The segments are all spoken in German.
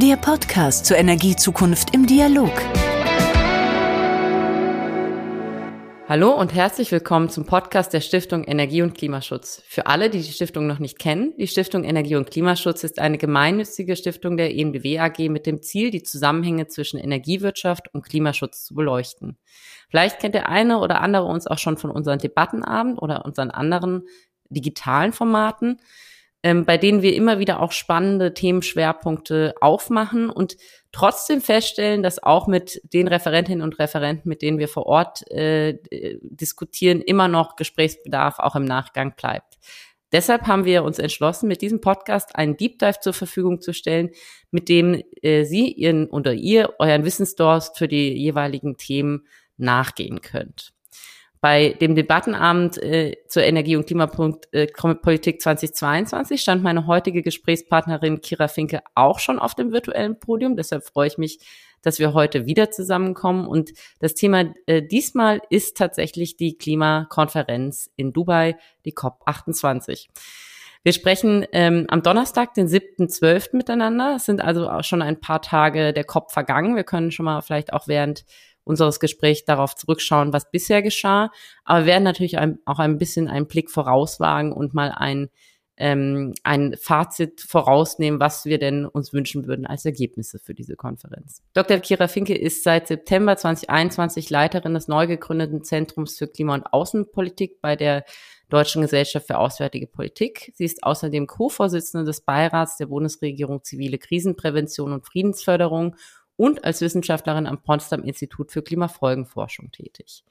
Der Podcast zur Energiezukunft im Dialog. Hallo und herzlich willkommen zum Podcast der Stiftung Energie und Klimaschutz. Für alle, die die Stiftung noch nicht kennen, die Stiftung Energie und Klimaschutz ist eine gemeinnützige Stiftung der ENBW AG mit dem Ziel, die Zusammenhänge zwischen Energiewirtschaft und Klimaschutz zu beleuchten. Vielleicht kennt der eine oder andere uns auch schon von unseren Debattenabend oder unseren anderen digitalen Formaten ähm, bei denen wir immer wieder auch spannende Themenschwerpunkte aufmachen und trotzdem feststellen, dass auch mit den Referentinnen und Referenten, mit denen wir vor Ort äh, diskutieren, immer noch Gesprächsbedarf auch im Nachgang bleibt. Deshalb haben wir uns entschlossen, mit diesem Podcast einen Deep Dive zur Verfügung zu stellen, mit dem äh, Sie Ihren oder ihr euren Wissensdurst für die jeweiligen Themen nachgehen könnt. Bei dem Debattenabend äh, zur Energie- und Klimapolitik äh, 2022 stand meine heutige Gesprächspartnerin Kira Finke auch schon auf dem virtuellen Podium. Deshalb freue ich mich, dass wir heute wieder zusammenkommen. Und das Thema äh, diesmal ist tatsächlich die Klimakonferenz in Dubai, die COP28. Wir sprechen ähm, am Donnerstag, den 7.12. miteinander. Es sind also auch schon ein paar Tage der COP vergangen. Wir können schon mal vielleicht auch während unseres Gesprächs darauf zurückschauen, was bisher geschah. Aber wir werden natürlich auch ein bisschen einen Blick vorauswagen und mal ein, ähm, ein Fazit vorausnehmen, was wir denn uns wünschen würden als Ergebnisse für diese Konferenz. Dr. Kira Finke ist seit September 2021 Leiterin des neu gegründeten Zentrums für Klima- und Außenpolitik bei der Deutschen Gesellschaft für Auswärtige Politik. Sie ist außerdem Co-Vorsitzende des Beirats der Bundesregierung Zivile Krisenprävention und Friedensförderung und als Wissenschaftlerin am Potsdam Institut für Klimafolgenforschung tätig.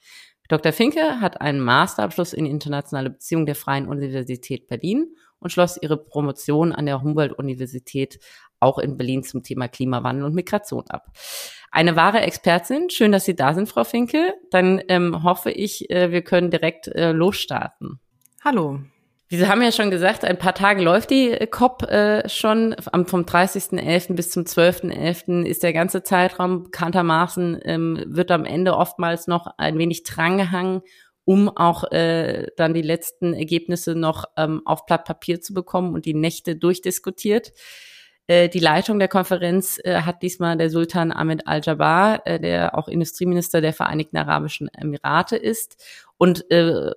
Dr. Finke hat einen Masterabschluss in internationale Beziehungen der Freien Universität Berlin und schloss ihre Promotion an der Humboldt-Universität auch in Berlin zum Thema Klimawandel und Migration ab. Eine wahre Expertin. Schön, dass Sie da sind, Frau Finke. Dann ähm, hoffe ich, äh, wir können direkt äh, losstarten. Hallo. Sie haben ja schon gesagt, ein paar Tage läuft die COP äh, schon. Am, vom 30.11. bis zum 12.11. ist der ganze Zeitraum bekanntermaßen, ähm, wird am Ende oftmals noch ein wenig drangehangen, um auch äh, dann die letzten Ergebnisse noch ähm, auf Blatt Papier zu bekommen und die Nächte durchdiskutiert. Äh, die Leitung der Konferenz äh, hat diesmal der Sultan Ahmed Al-Jabbar, äh, der auch Industrieminister der Vereinigten Arabischen Emirate ist. Und äh,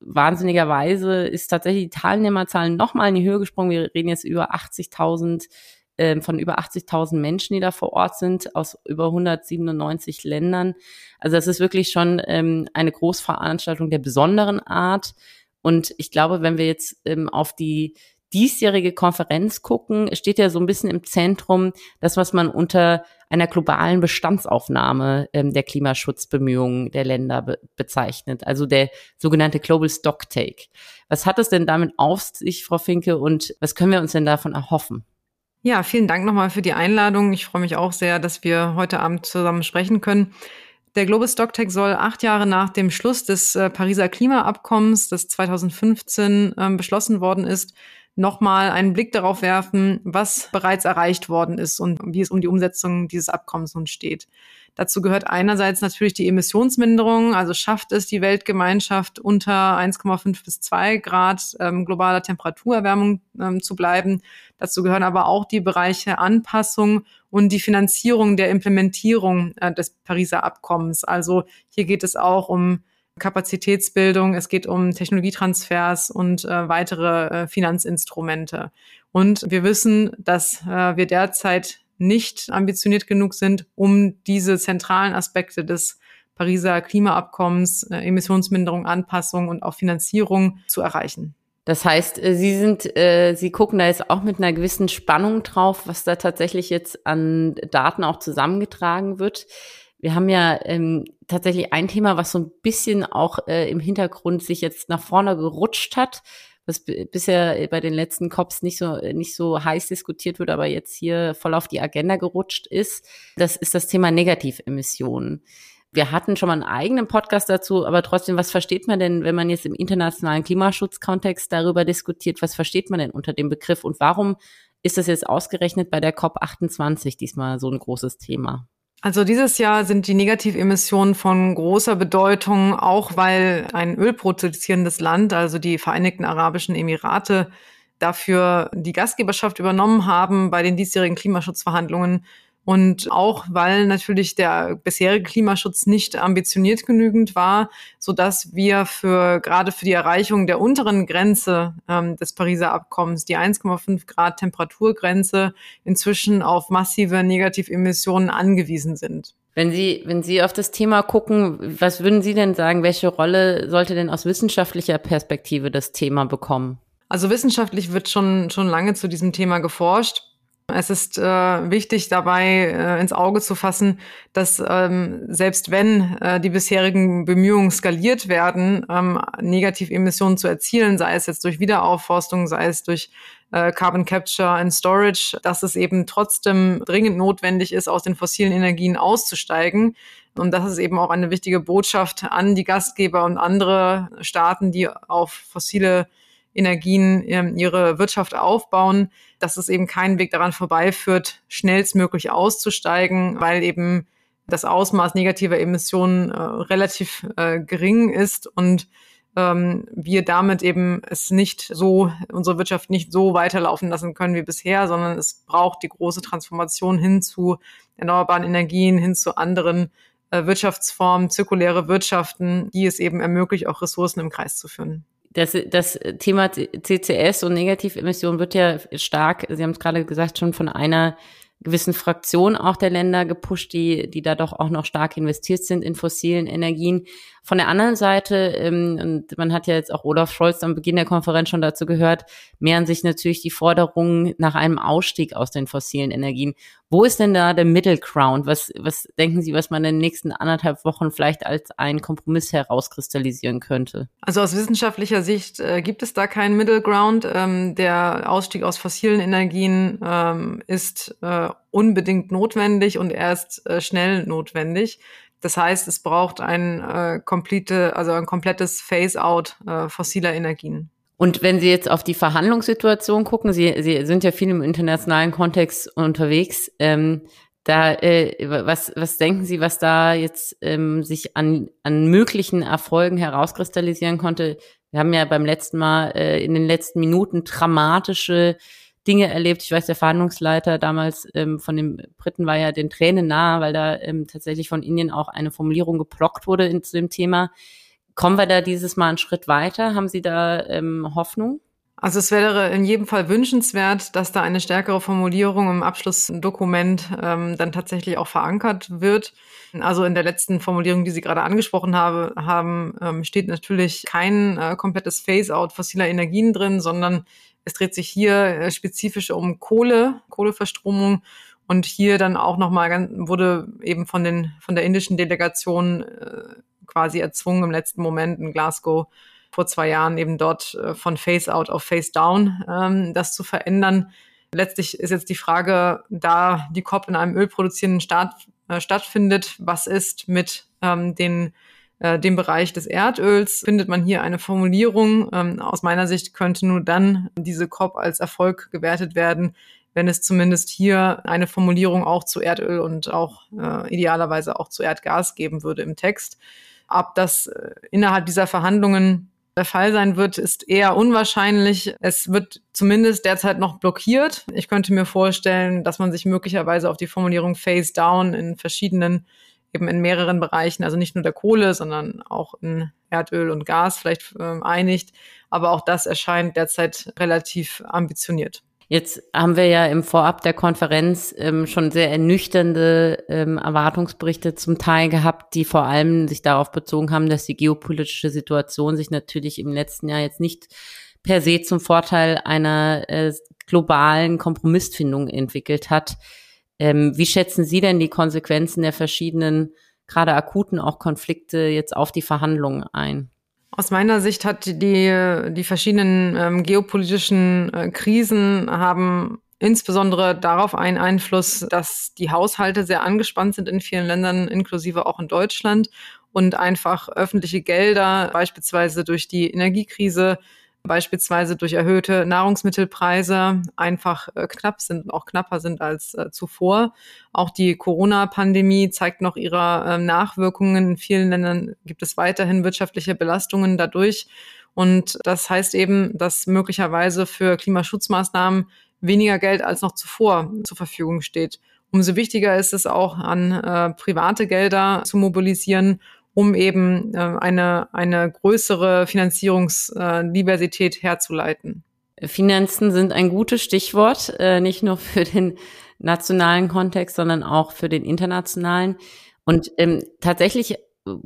wahnsinnigerweise ist tatsächlich die Teilnehmerzahl nochmal in die Höhe gesprungen. Wir reden jetzt über 80.000 äh, von über 80.000 Menschen, die da vor Ort sind, aus über 197 Ländern. Also das ist wirklich schon ähm, eine Großveranstaltung der besonderen Art. Und ich glaube, wenn wir jetzt ähm, auf die diesjährige Konferenz gucken, steht ja so ein bisschen im Zentrum das, was man unter einer globalen Bestandsaufnahme ähm, der Klimaschutzbemühungen der Länder be bezeichnet, also der sogenannte Global Stocktake. Was hat es denn damit auf sich, Frau Finke, und was können wir uns denn davon erhoffen? Ja, vielen Dank nochmal für die Einladung. Ich freue mich auch sehr, dass wir heute Abend zusammen sprechen können. Der Global Stocktake soll acht Jahre nach dem Schluss des äh, Pariser Klimaabkommens, das 2015 äh, beschlossen worden ist, nochmal einen Blick darauf werfen, was bereits erreicht worden ist und wie es um die Umsetzung dieses Abkommens nun steht. Dazu gehört einerseits natürlich die Emissionsminderung, also schafft es die Weltgemeinschaft unter 1,5 bis 2 Grad ähm, globaler Temperaturerwärmung ähm, zu bleiben. Dazu gehören aber auch die Bereiche Anpassung und die Finanzierung der Implementierung äh, des Pariser Abkommens. Also hier geht es auch um Kapazitätsbildung, es geht um Technologietransfers und äh, weitere äh, Finanzinstrumente. Und wir wissen, dass äh, wir derzeit nicht ambitioniert genug sind, um diese zentralen Aspekte des Pariser Klimaabkommens, äh, Emissionsminderung, Anpassung und auch Finanzierung zu erreichen. Das heißt, äh, Sie sind, äh, Sie gucken da jetzt auch mit einer gewissen Spannung drauf, was da tatsächlich jetzt an Daten auch zusammengetragen wird. Wir haben ja ähm, tatsächlich ein Thema, was so ein bisschen auch äh, im Hintergrund sich jetzt nach vorne gerutscht hat, was bisher bei den letzten COPs nicht so nicht so heiß diskutiert wird, aber jetzt hier voll auf die Agenda gerutscht ist. Das ist das Thema Negativemissionen. Wir hatten schon mal einen eigenen Podcast dazu, aber trotzdem, was versteht man denn, wenn man jetzt im internationalen Klimaschutzkontext darüber diskutiert, was versteht man denn unter dem Begriff und warum ist das jetzt ausgerechnet bei der COP 28 diesmal so ein großes Thema? Also dieses Jahr sind die Negativemissionen von großer Bedeutung, auch weil ein ölproduzierendes Land, also die Vereinigten Arabischen Emirate, dafür die Gastgeberschaft übernommen haben bei den diesjährigen Klimaschutzverhandlungen und auch weil natürlich der bisherige Klimaschutz nicht ambitioniert genügend war, so dass wir für gerade für die Erreichung der unteren Grenze ähm, des Pariser Abkommens, die 1,5 Grad Temperaturgrenze, inzwischen auf massive Negativemissionen angewiesen sind. Wenn Sie, wenn Sie auf das Thema gucken, was würden Sie denn sagen, welche Rolle sollte denn aus wissenschaftlicher Perspektive das Thema bekommen? Also wissenschaftlich wird schon, schon lange zu diesem Thema geforscht. Es ist äh, wichtig dabei äh, ins Auge zu fassen, dass ähm, selbst wenn äh, die bisherigen Bemühungen skaliert werden, ähm, Negativemissionen zu erzielen, sei es jetzt durch Wiederaufforstung, sei es durch äh, Carbon Capture and Storage, dass es eben trotzdem dringend notwendig ist, aus den fossilen Energien auszusteigen. Und das ist eben auch eine wichtige Botschaft an die Gastgeber und andere Staaten, die auf fossile Energien ähm, ihre Wirtschaft aufbauen, dass es eben keinen Weg daran vorbeiführt, schnellstmöglich auszusteigen, weil eben das Ausmaß negativer Emissionen äh, relativ äh, gering ist und ähm, wir damit eben es nicht so, unsere Wirtschaft nicht so weiterlaufen lassen können wie bisher, sondern es braucht die große Transformation hin zu erneuerbaren Energien, hin zu anderen äh, Wirtschaftsformen, zirkuläre Wirtschaften, die es eben ermöglicht, auch Ressourcen im Kreis zu führen das, das Thema CCS und Negativemissionen wird ja stark, Sie haben es gerade gesagt, schon von einer gewissen Fraktion auch der Länder gepusht, die, die da doch auch noch stark investiert sind in fossilen Energien. Von der anderen Seite, ähm, und man hat ja jetzt auch Olaf Scholz am Beginn der Konferenz schon dazu gehört, mehren sich natürlich die Forderungen nach einem Ausstieg aus den fossilen Energien. Wo ist denn da der Middle Ground? Was, was denken Sie, was man in den nächsten anderthalb Wochen vielleicht als einen Kompromiss herauskristallisieren könnte? Also aus wissenschaftlicher Sicht äh, gibt es da keinen Middle Ground. Ähm, der Ausstieg aus fossilen Energien ähm, ist äh, unbedingt notwendig und er ist äh, schnell notwendig. Das heißt, es braucht ein äh, komplette, also ein komplettes Phase-out äh, fossiler Energien. Und wenn Sie jetzt auf die Verhandlungssituation gucken, Sie, Sie sind ja viel im internationalen Kontext unterwegs. Ähm, da, äh, was, was denken Sie, was da jetzt ähm, sich an, an möglichen Erfolgen herauskristallisieren konnte? Wir haben ja beim letzten Mal äh, in den letzten Minuten dramatische Dinge erlebt. Ich weiß, der Verhandlungsleiter damals ähm, von den Briten war ja den Tränen nahe, weil da ähm, tatsächlich von Indien auch eine Formulierung geblockt wurde in, zu dem Thema. Kommen wir da dieses Mal einen Schritt weiter? Haben Sie da ähm, Hoffnung? Also es wäre in jedem Fall wünschenswert, dass da eine stärkere Formulierung im Abschlussdokument ähm, dann tatsächlich auch verankert wird. Also in der letzten Formulierung, die Sie gerade angesprochen habe, haben, ähm, steht natürlich kein äh, komplettes Phase-out fossiler Energien drin, sondern es dreht sich hier äh, spezifisch um Kohle, Kohleverstromung und hier dann auch nochmal wurde eben von den von der indischen Delegation äh, quasi erzwungen im letzten Moment in Glasgow vor zwei Jahren eben dort äh, von Face Out auf Face Down ähm, das zu verändern. Letztlich ist jetzt die Frage, da die COP in einem ölproduzierenden Staat stattfindet, was ist mit ähm, den äh, dem Bereich des Erdöls findet man hier eine Formulierung. Ähm, aus meiner Sicht könnte nur dann diese COP als Erfolg gewertet werden, wenn es zumindest hier eine Formulierung auch zu Erdöl und auch äh, idealerweise auch zu Erdgas geben würde im Text. Ob das äh, innerhalb dieser Verhandlungen der Fall sein wird, ist eher unwahrscheinlich. Es wird zumindest derzeit noch blockiert. Ich könnte mir vorstellen, dass man sich möglicherweise auf die Formulierung Phase Down in verschiedenen eben in mehreren Bereichen, also nicht nur der Kohle, sondern auch in Erdöl und Gas vielleicht äh, einigt. Aber auch das erscheint derzeit relativ ambitioniert. Jetzt haben wir ja im Vorab der Konferenz ähm, schon sehr ernüchternde ähm, Erwartungsberichte zum Teil gehabt, die vor allem sich darauf bezogen haben, dass die geopolitische Situation sich natürlich im letzten Jahr jetzt nicht per se zum Vorteil einer äh, globalen Kompromissfindung entwickelt hat. Ähm, wie schätzen Sie denn die Konsequenzen der verschiedenen, gerade akuten auch Konflikte jetzt auf die Verhandlungen ein? Aus meiner Sicht hat die, die verschiedenen ähm, geopolitischen äh, Krisen haben insbesondere darauf einen Einfluss, dass die Haushalte sehr angespannt sind in vielen Ländern, inklusive auch in Deutschland und einfach öffentliche Gelder, beispielsweise durch die Energiekrise, beispielsweise durch erhöhte Nahrungsmittelpreise einfach äh, knapp sind, auch knapper sind als äh, zuvor. Auch die Corona-Pandemie zeigt noch ihre äh, Nachwirkungen. In vielen Ländern gibt es weiterhin wirtschaftliche Belastungen dadurch. Und das heißt eben, dass möglicherweise für Klimaschutzmaßnahmen weniger Geld als noch zuvor zur Verfügung steht. Umso wichtiger ist es auch, an äh, private Gelder zu mobilisieren, um eben äh, eine, eine größere Finanzierungsdiversität herzuleiten. Finanzen sind ein gutes Stichwort, äh, nicht nur für den nationalen Kontext, sondern auch für den internationalen. Und ähm, tatsächlich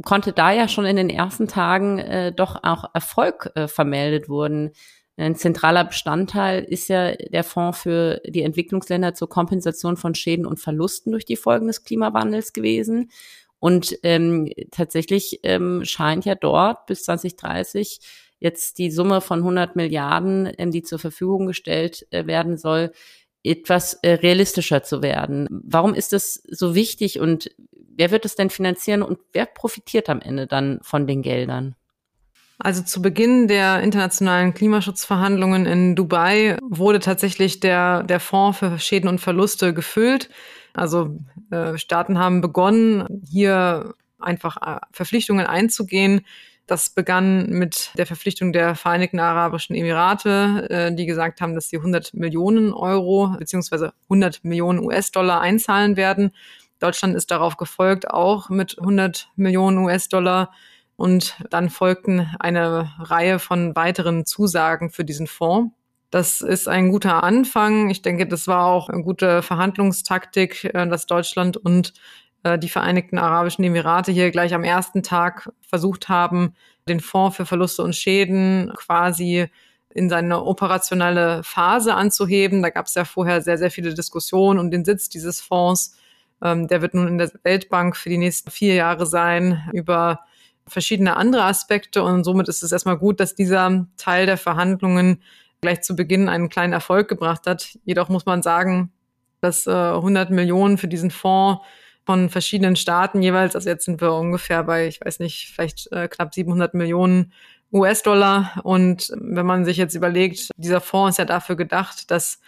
konnte da ja schon in den ersten Tagen äh, doch auch Erfolg äh, vermeldet wurden. Ein zentraler Bestandteil ist ja der Fonds für die Entwicklungsländer zur Kompensation von Schäden und Verlusten durch die Folgen des Klimawandels gewesen. Und ähm, tatsächlich ähm, scheint ja dort bis 2030 jetzt die Summe von 100 Milliarden, ähm, die zur Verfügung gestellt äh, werden soll, etwas äh, realistischer zu werden. Warum ist das so wichtig und wer wird es denn finanzieren und wer profitiert am Ende dann von den Geldern? Also zu Beginn der internationalen Klimaschutzverhandlungen in Dubai wurde tatsächlich der, der Fonds für Schäden und Verluste gefüllt. Also äh, Staaten haben begonnen, hier einfach äh, Verpflichtungen einzugehen. Das begann mit der Verpflichtung der Vereinigten Arabischen Emirate, äh, die gesagt haben, dass sie 100 Millionen Euro beziehungsweise 100 Millionen US-Dollar einzahlen werden. Deutschland ist darauf gefolgt, auch mit 100 Millionen US-Dollar und dann folgten eine Reihe von weiteren Zusagen für diesen Fonds. Das ist ein guter Anfang. Ich denke, das war auch eine gute Verhandlungstaktik, äh, dass Deutschland und äh, die Vereinigten Arabischen Emirate hier gleich am ersten Tag versucht haben, den Fonds für Verluste und Schäden quasi in seine operationelle Phase anzuheben. Da gab es ja vorher sehr, sehr viele Diskussionen um den Sitz dieses Fonds. Ähm, der wird nun in der Weltbank für die nächsten vier Jahre sein. Über verschiedene andere Aspekte und somit ist es erstmal gut, dass dieser Teil der Verhandlungen gleich zu Beginn einen kleinen Erfolg gebracht hat. Jedoch muss man sagen, dass äh, 100 Millionen für diesen Fonds von verschiedenen Staaten jeweils, also jetzt sind wir ungefähr bei, ich weiß nicht, vielleicht äh, knapp 700 Millionen US-Dollar. Und wenn man sich jetzt überlegt, dieser Fonds ist ja dafür gedacht, dass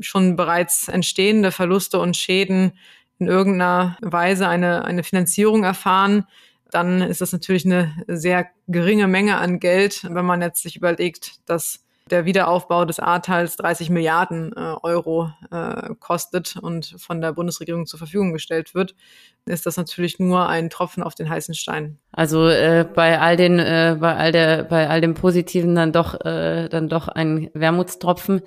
schon bereits entstehende Verluste und Schäden in irgendeiner Weise eine, eine Finanzierung erfahren dann ist das natürlich eine sehr geringe Menge an Geld, wenn man jetzt sich überlegt, dass der Wiederaufbau des Ahrtals 30 Milliarden äh, Euro äh, kostet und von der Bundesregierung zur Verfügung gestellt wird, ist das natürlich nur ein Tropfen auf den heißen Stein. Also äh, bei all den, äh, bei all der, bei all dem Positiven dann doch, äh, dann doch ein Wermutstropfen.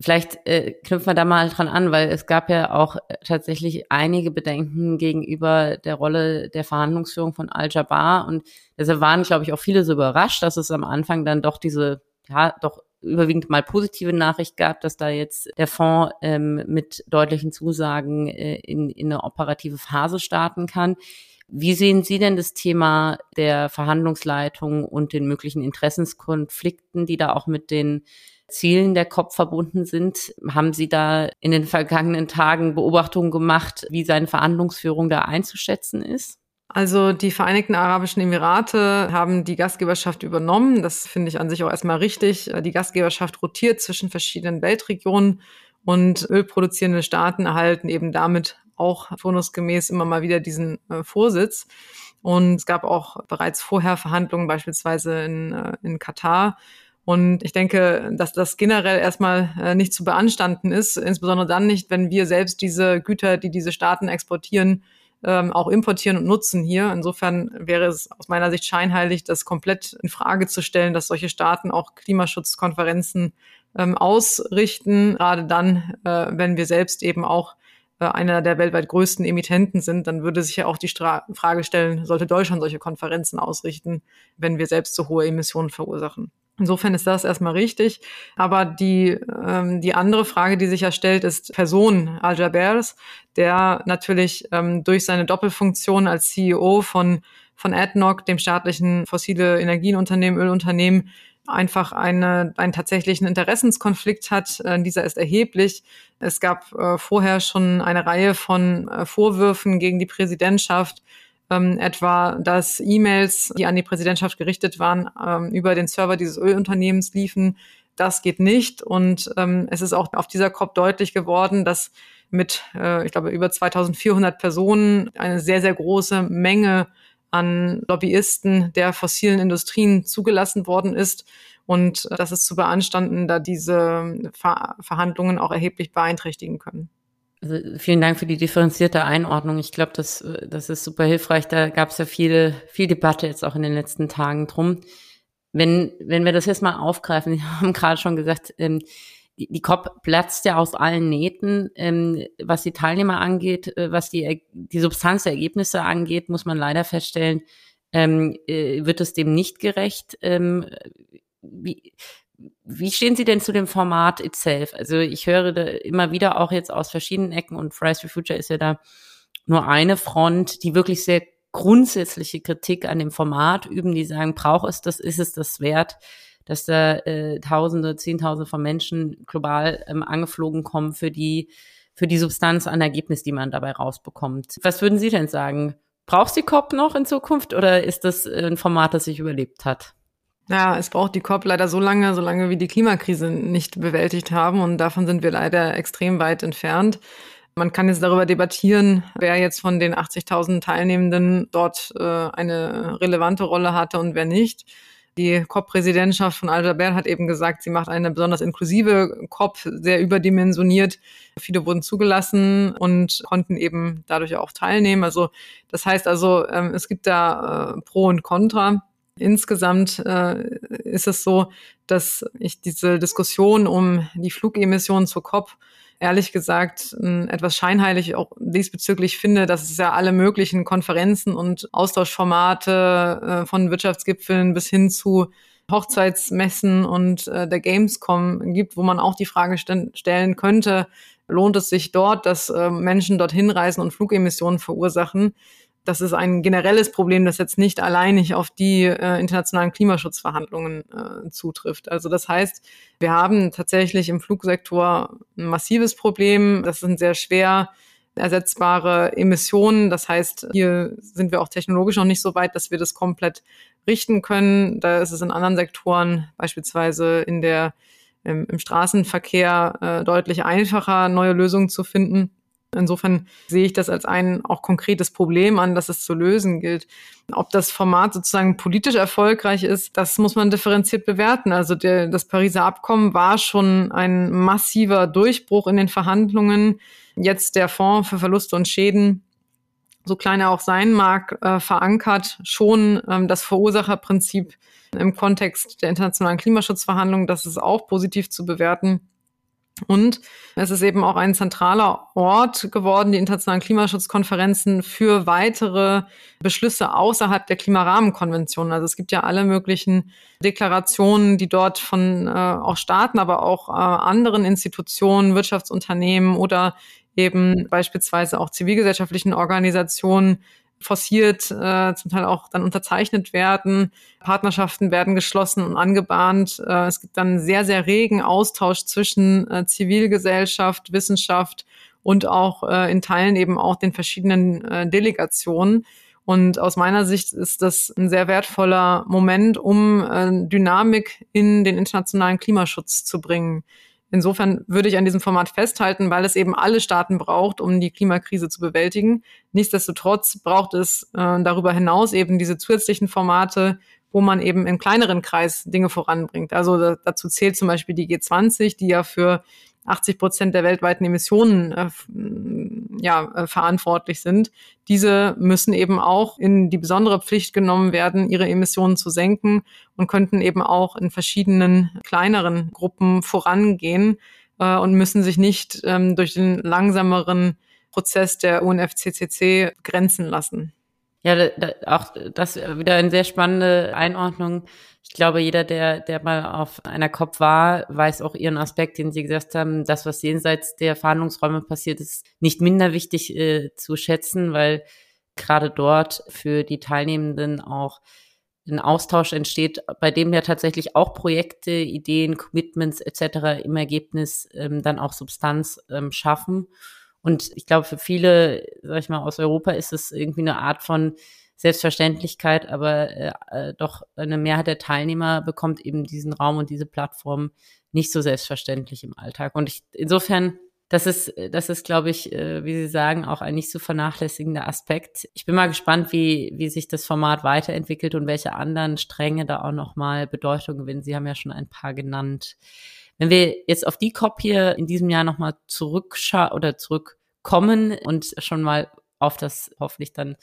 Vielleicht äh, knüpfen wir da mal dran an, weil es gab ja auch tatsächlich einige Bedenken gegenüber der Rolle der Verhandlungsführung von Al-Jabbar und deshalb waren, glaube ich, auch viele so überrascht, dass es am Anfang dann doch diese, ja, doch überwiegend mal positive Nachricht gab, dass da jetzt der Fonds ähm, mit deutlichen Zusagen äh, in, in eine operative Phase starten kann. Wie sehen Sie denn das Thema der Verhandlungsleitung und den möglichen Interessenskonflikten, die da auch mit den Zielen der COP verbunden sind. Haben Sie da in den vergangenen Tagen Beobachtungen gemacht, wie seine Verhandlungsführung da einzuschätzen ist? Also die Vereinigten Arabischen Emirate haben die Gastgeberschaft übernommen. Das finde ich an sich auch erstmal richtig. Die Gastgeberschaft rotiert zwischen verschiedenen Weltregionen und ölproduzierende Staaten erhalten eben damit auch turnusgemäß immer mal wieder diesen äh, Vorsitz. Und es gab auch bereits vorher Verhandlungen, beispielsweise in, äh, in Katar, und ich denke, dass das generell erstmal äh, nicht zu beanstanden ist, insbesondere dann nicht, wenn wir selbst diese Güter, die diese Staaten exportieren, ähm, auch importieren und nutzen hier. Insofern wäre es aus meiner Sicht scheinheilig, das komplett in Frage zu stellen, dass solche Staaten auch Klimaschutzkonferenzen ähm, ausrichten, gerade dann, äh, wenn wir selbst eben auch äh, einer der weltweit größten Emittenten sind, dann würde sich ja auch die Stra Frage stellen, sollte Deutschland solche Konferenzen ausrichten, wenn wir selbst so hohe Emissionen verursachen. Insofern ist das erstmal richtig. Aber die, ähm, die andere Frage, die sich ja stellt, ist Person Al-Jabers, der natürlich ähm, durch seine Doppelfunktion als CEO von, von ADNOC, dem staatlichen fossile Energienunternehmen, Ölunternehmen, einfach eine, einen tatsächlichen Interessenskonflikt hat. Äh, dieser ist erheblich. Es gab äh, vorher schon eine Reihe von äh, Vorwürfen gegen die Präsidentschaft, ähm, etwa, dass E-Mails, die an die Präsidentschaft gerichtet waren, ähm, über den Server dieses Ölunternehmens liefen. Das geht nicht. Und ähm, es ist auch auf dieser COP deutlich geworden, dass mit, äh, ich glaube, über 2400 Personen eine sehr, sehr große Menge an Lobbyisten der fossilen Industrien zugelassen worden ist und dass es zu beanstanden, da diese Ver Verhandlungen auch erheblich beeinträchtigen können. Also vielen Dank für die differenzierte Einordnung. Ich glaube, das, das ist super hilfreich. Da gab es ja viele, viel Debatte jetzt auch in den letzten Tagen drum. Wenn, wenn wir das jetzt mal aufgreifen, wir haben gerade schon gesagt, ähm, die, COP platzt ja aus allen Nähten. Ähm, was die Teilnehmer angeht, äh, was die, die Substanz der Ergebnisse angeht, muss man leider feststellen, ähm, äh, wird es dem nicht gerecht. Ähm, wie, wie stehen Sie denn zu dem Format itself? Also ich höre da immer wieder auch jetzt aus verschiedenen Ecken und Fridays for Future ist ja da nur eine Front, die wirklich sehr grundsätzliche Kritik an dem Format üben, die sagen, braucht es das, ist es das wert, dass da äh, Tausende, Zehntausende von Menschen global ähm, angeflogen kommen für die, für die Substanz an Ergebnis, die man dabei rausbekommt. Was würden Sie denn sagen? Braucht die COP noch in Zukunft oder ist das ein Format, das sich überlebt hat? Ja, es braucht die COP leider so lange, solange wir die Klimakrise nicht bewältigt haben. Und davon sind wir leider extrem weit entfernt. Man kann jetzt darüber debattieren, wer jetzt von den 80.000 Teilnehmenden dort äh, eine relevante Rolle hatte und wer nicht. Die COP-Präsidentschaft von Al-Jaber hat eben gesagt, sie macht eine besonders inklusive COP, sehr überdimensioniert. Viele wurden zugelassen und konnten eben dadurch auch teilnehmen. Also das heißt also, ähm, es gibt da äh, Pro und Contra. Insgesamt äh, ist es so, dass ich diese Diskussion um die Flugemissionen zur COP ehrlich gesagt etwas scheinheilig auch diesbezüglich finde, dass es ja alle möglichen Konferenzen und Austauschformate äh, von Wirtschaftsgipfeln bis hin zu Hochzeitsmessen und äh, der Gamescom gibt, wo man auch die Frage stellen könnte, lohnt es sich dort, dass äh, Menschen dorthin reisen und Flugemissionen verursachen? Das ist ein generelles Problem, das jetzt nicht alleinig auf die äh, internationalen Klimaschutzverhandlungen äh, zutrifft. Also das heißt, wir haben tatsächlich im Flugsektor ein massives Problem. Das sind sehr schwer ersetzbare Emissionen. Das heißt, hier sind wir auch technologisch noch nicht so weit, dass wir das komplett richten können. Da ist es in anderen Sektoren, beispielsweise in der, im, im Straßenverkehr, äh, deutlich einfacher, neue Lösungen zu finden. Insofern sehe ich das als ein auch konkretes Problem an, das es zu lösen gilt. Ob das Format sozusagen politisch erfolgreich ist, das muss man differenziert bewerten. Also der, das Pariser Abkommen war schon ein massiver Durchbruch in den Verhandlungen. Jetzt der Fonds für Verluste und Schäden so klein er auch sein mag, äh, verankert schon ähm, das Verursacherprinzip im Kontext der internationalen Klimaschutzverhandlungen. Das ist auch positiv zu bewerten. Und es ist eben auch ein zentraler Ort geworden, die internationalen Klimaschutzkonferenzen für weitere Beschlüsse außerhalb der Klimarahmenkonvention. Also es gibt ja alle möglichen Deklarationen, die dort von äh, auch Staaten, aber auch äh, anderen Institutionen, Wirtschaftsunternehmen oder eben beispielsweise auch zivilgesellschaftlichen Organisationen forciert, äh, zum Teil auch dann unterzeichnet werden. Partnerschaften werden geschlossen und angebahnt. Äh, es gibt dann sehr, sehr regen Austausch zwischen äh, Zivilgesellschaft, Wissenschaft und auch äh, in Teilen eben auch den verschiedenen äh, Delegationen. Und aus meiner Sicht ist das ein sehr wertvoller Moment, um äh, Dynamik in den internationalen Klimaschutz zu bringen. Insofern würde ich an diesem Format festhalten, weil es eben alle Staaten braucht, um die Klimakrise zu bewältigen. Nichtsdestotrotz braucht es äh, darüber hinaus eben diese zusätzlichen Formate, wo man eben im kleineren Kreis Dinge voranbringt. Also da, dazu zählt zum Beispiel die G20, die ja für 80 Prozent der weltweiten Emissionen äh, ja, äh, verantwortlich sind. Diese müssen eben auch in die besondere Pflicht genommen werden, ihre Emissionen zu senken und könnten eben auch in verschiedenen kleineren Gruppen vorangehen äh, und müssen sich nicht ähm, durch den langsameren Prozess der UNFCCC grenzen lassen. Ja, da, auch das wieder eine sehr spannende Einordnung. Ich glaube, jeder, der, der mal auf einer COP war, weiß auch ihren Aspekt, den Sie gesagt haben, das, was jenseits der Verhandlungsräume passiert, ist nicht minder wichtig äh, zu schätzen, weil gerade dort für die Teilnehmenden auch ein Austausch entsteht, bei dem ja tatsächlich auch Projekte, Ideen, Commitments etc. im Ergebnis ähm, dann auch Substanz ähm, schaffen. Und ich glaube, für viele, sag ich mal, aus Europa ist es irgendwie eine Art von Selbstverständlichkeit, aber äh, äh, doch eine Mehrheit der Teilnehmer bekommt eben diesen Raum und diese Plattform nicht so selbstverständlich im Alltag. Und ich, insofern Das ist, das ist, glaube ich, äh, wie Sie sagen, auch ein nicht zu vernachlässigender Aspekt. Ich bin mal gespannt, wie, wie sich das Format weiterentwickelt und welche anderen Stränge da auch nochmal Bedeutung gewinnen. Sie haben ja schon ein paar genannt. Wenn wir jetzt auf die COP hier in diesem Jahr nochmal zurückschauen oder zurückkommen und schon mal auf das hoffentlich dann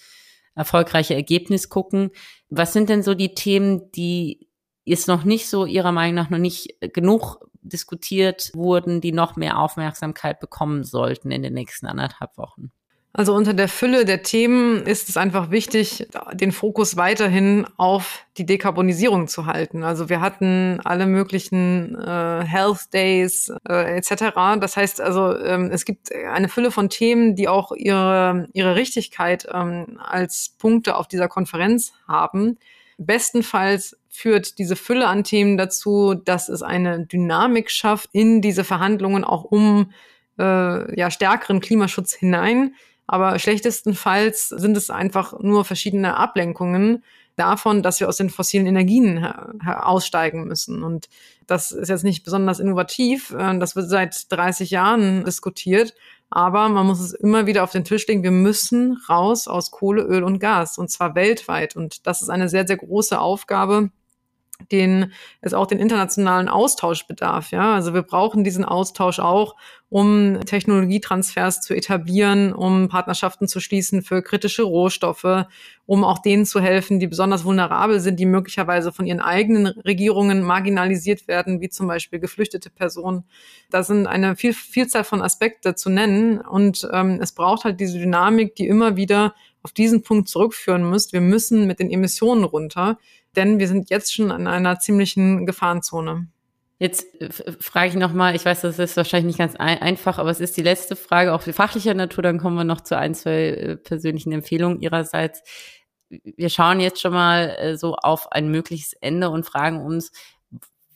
erfolgreiche Ergebnis gucken, was sind denn so die Themen, die jetzt noch nicht so Ihrer Meinung nach noch nicht genug diskutiert wurden, die noch mehr Aufmerksamkeit bekommen sollten in den nächsten anderthalb Wochen? Also unter der Fülle der Themen ist es einfach wichtig, den Fokus weiterhin auf die Dekarbonisierung zu halten. Also wir hatten alle möglichen äh, Health Days äh, etc. Das heißt also, ähm, es gibt eine Fülle von Themen, die auch ihre, ihre Richtigkeit ähm, als Punkte auf dieser Konferenz haben. Bestenfalls führt diese Fülle an Themen dazu, dass es eine Dynamik schafft in diese Verhandlungen auch um äh, ja, stärkeren Klimaschutz hinein. Aber schlechtestenfalls sind es einfach nur verschiedene Ablenkungen davon, dass wir aus den fossilen Energien aussteigen müssen. Und das ist jetzt nicht besonders innovativ. Äh, das wird seit 30 Jahren diskutiert. Aber man muss es immer wieder auf den Tisch legen. Wir müssen raus aus Kohle, Öl und Gas. Und zwar weltweit. Und das ist eine sehr, sehr große Aufgabe, den es auch den internationalen Austausch bedarf. Ja, also wir brauchen diesen Austausch auch, um Technologietransfers zu etablieren, um Partnerschaften zu schließen für kritische Rohstoffe, um auch denen zu helfen, die besonders vulnerabel sind, die möglicherweise von ihren eigenen Regierungen marginalisiert werden, wie zum Beispiel geflüchtete Personen. Da sind eine viel, Vielzahl von Aspekte zu nennen und ähm, es braucht halt diese Dynamik, die immer wieder auf diesen Punkt zurückführen muss. Wir müssen mit den Emissionen runter denn wir sind jetzt schon in einer ziemlichen Gefahrenzone. Jetzt äh, frage ich nochmal, ich weiß, das ist wahrscheinlich nicht ganz ein einfach, aber es ist die letzte Frage, auch fachlicher Natur, dann kommen wir noch zu ein, zwei äh, persönlichen Empfehlungen Ihrerseits. Wir schauen jetzt schon mal äh, so auf ein mögliches Ende und fragen uns,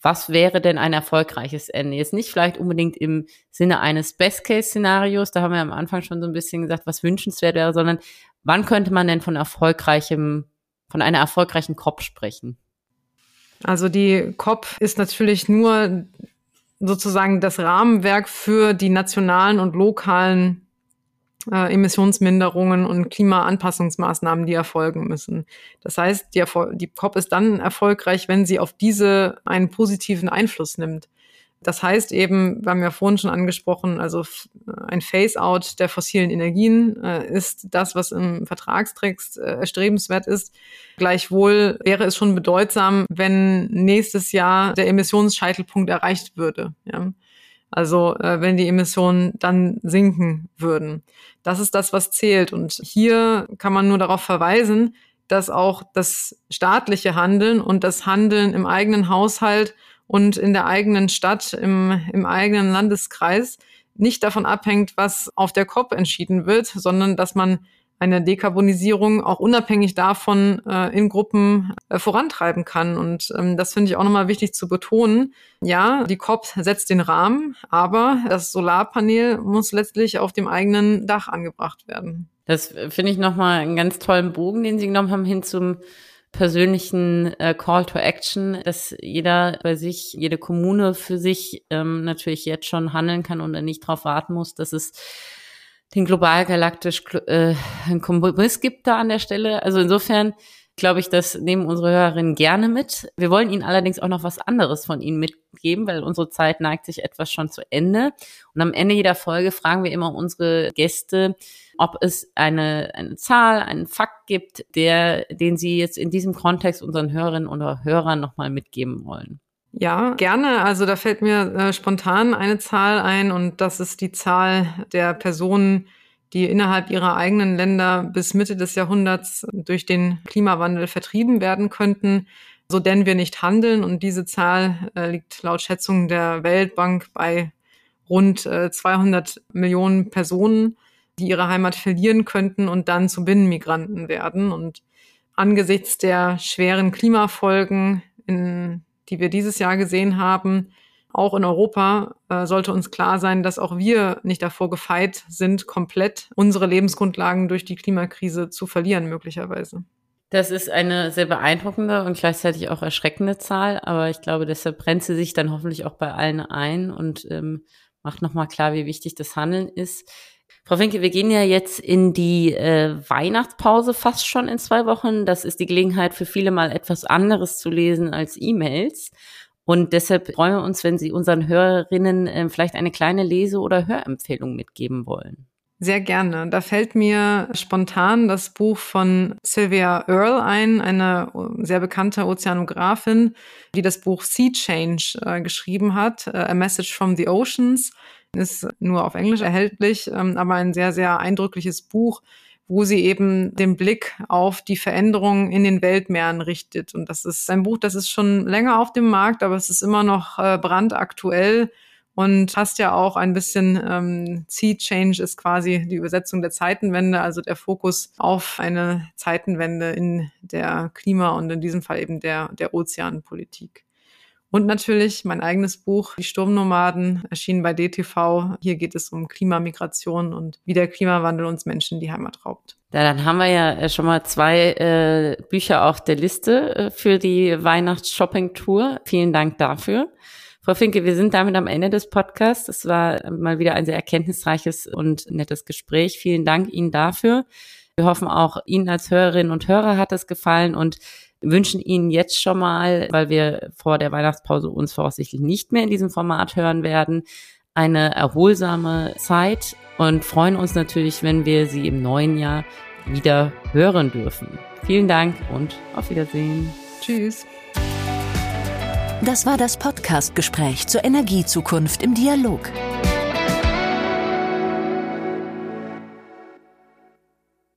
was wäre denn ein erfolgreiches Ende? Jetzt nicht vielleicht unbedingt im Sinne eines Best-Case-Szenarios, da haben wir am Anfang schon so ein bisschen gesagt, was wünschenswert wäre, sondern wann könnte man denn von erfolgreichem von einer erfolgreichen COP sprechen? Also die COP ist natürlich nur sozusagen das Rahmenwerk für die nationalen und lokalen äh, Emissionsminderungen und Klimaanpassungsmaßnahmen, die erfolgen müssen. Das heißt, die, die COP ist dann erfolgreich, wenn sie auf diese einen positiven Einfluss nimmt. Das heißt eben, wir haben ja vorhin schon angesprochen, also ein Phase-out der fossilen Energien äh, ist das, was im Vertragstext äh, erstrebenswert ist. Gleichwohl wäre es schon bedeutsam, wenn nächstes Jahr der Emissionsscheitelpunkt erreicht würde. Ja? Also äh, wenn die Emissionen dann sinken würden. Das ist das, was zählt. Und hier kann man nur darauf verweisen, dass auch das staatliche Handeln und das Handeln im eigenen Haushalt und in der eigenen Stadt, im, im eigenen Landeskreis nicht davon abhängt, was auf der COP entschieden wird, sondern dass man eine Dekarbonisierung auch unabhängig davon äh, in Gruppen äh, vorantreiben kann. Und ähm, das finde ich auch nochmal wichtig zu betonen. Ja, die COP setzt den Rahmen, aber das Solarpanel muss letztlich auf dem eigenen Dach angebracht werden. Das finde ich nochmal einen ganz tollen Bogen, den Sie genommen haben, hin zum persönlichen äh, Call to Action, dass jeder bei sich, jede Kommune für sich ähm, natürlich jetzt schon handeln kann und nicht darauf warten muss, dass es den global galaktisch äh, einen Kompromiss gibt da an der Stelle. Also insofern glaube ich, das nehmen unsere Hörerinnen gerne mit. Wir wollen Ihnen allerdings auch noch was anderes von Ihnen mitgeben, weil unsere Zeit neigt sich etwas schon zu Ende. Und am Ende jeder Folge fragen wir immer unsere Gäste, ob es eine, eine Zahl, einen Fakt gibt, der, den Sie jetzt in diesem Kontext unseren Hörerinnen oder Hörern nochmal mitgeben wollen. Ja, gerne. Also da fällt mir äh, spontan eine Zahl ein und das ist die Zahl der Personen, die innerhalb ihrer eigenen Länder bis Mitte des Jahrhunderts durch den Klimawandel vertrieben werden könnten, so denn wir nicht handeln. Und diese Zahl äh, liegt laut Schätzungen der Weltbank bei rund äh, 200 Millionen Personen, die ihre Heimat verlieren könnten und dann zu Binnenmigranten werden. Und angesichts der schweren Klimafolgen, in, die wir dieses Jahr gesehen haben, auch in Europa äh, sollte uns klar sein, dass auch wir nicht davor gefeit sind, komplett unsere Lebensgrundlagen durch die Klimakrise zu verlieren, möglicherweise. Das ist eine sehr beeindruckende und gleichzeitig auch erschreckende Zahl, aber ich glaube, deshalb brennt sie sich dann hoffentlich auch bei allen ein und ähm, macht nochmal klar, wie wichtig das Handeln ist. Frau Finke, wir gehen ja jetzt in die äh, Weihnachtspause fast schon in zwei Wochen. Das ist die Gelegenheit für viele mal etwas anderes zu lesen als E-Mails. Und deshalb freuen wir uns, wenn Sie unseren Hörerinnen äh, vielleicht eine kleine Lese- oder Hörempfehlung mitgeben wollen. Sehr gerne. Da fällt mir spontan das Buch von Sylvia Earle ein, eine sehr bekannte Ozeanografin, die das Buch Sea Change äh, geschrieben hat, äh, A Message from the Oceans. Ist nur auf Englisch erhältlich, ähm, aber ein sehr, sehr eindrückliches Buch, wo sie eben den Blick auf die Veränderungen in den Weltmeeren richtet. Und das ist ein Buch, das ist schon länger auf dem Markt, aber es ist immer noch äh, brandaktuell und passt ja auch ein bisschen, ähm, Sea Change ist quasi die Übersetzung der Zeitenwende, also der Fokus auf eine Zeitenwende in der Klima- und in diesem Fall eben der, der Ozeanpolitik. Und natürlich mein eigenes Buch, Die Sturmnomaden, erschienen bei DTV. Hier geht es um Klimamigration und wie der Klimawandel uns Menschen die Heimat raubt. Ja, dann haben wir ja äh, schon mal zwei äh, Bücher auf der Liste äh, für die Weihnachts-Shopping-Tour. Vielen Dank dafür. Frau Finke, wir sind damit am Ende des Podcasts. Es war mal wieder ein sehr erkenntnisreiches und nettes Gespräch. Vielen Dank Ihnen dafür. Wir hoffen auch, Ihnen als Hörerinnen und Hörer hat es gefallen und wünschen Ihnen jetzt schon mal, weil wir vor der Weihnachtspause uns voraussichtlich nicht mehr in diesem Format hören werden, eine erholsame Zeit und freuen uns natürlich, wenn wir Sie im neuen Jahr wieder hören dürfen. Vielen Dank und auf Wiedersehen. Tschüss. Das war das Podcast-Gespräch zur Energiezukunft im Dialog.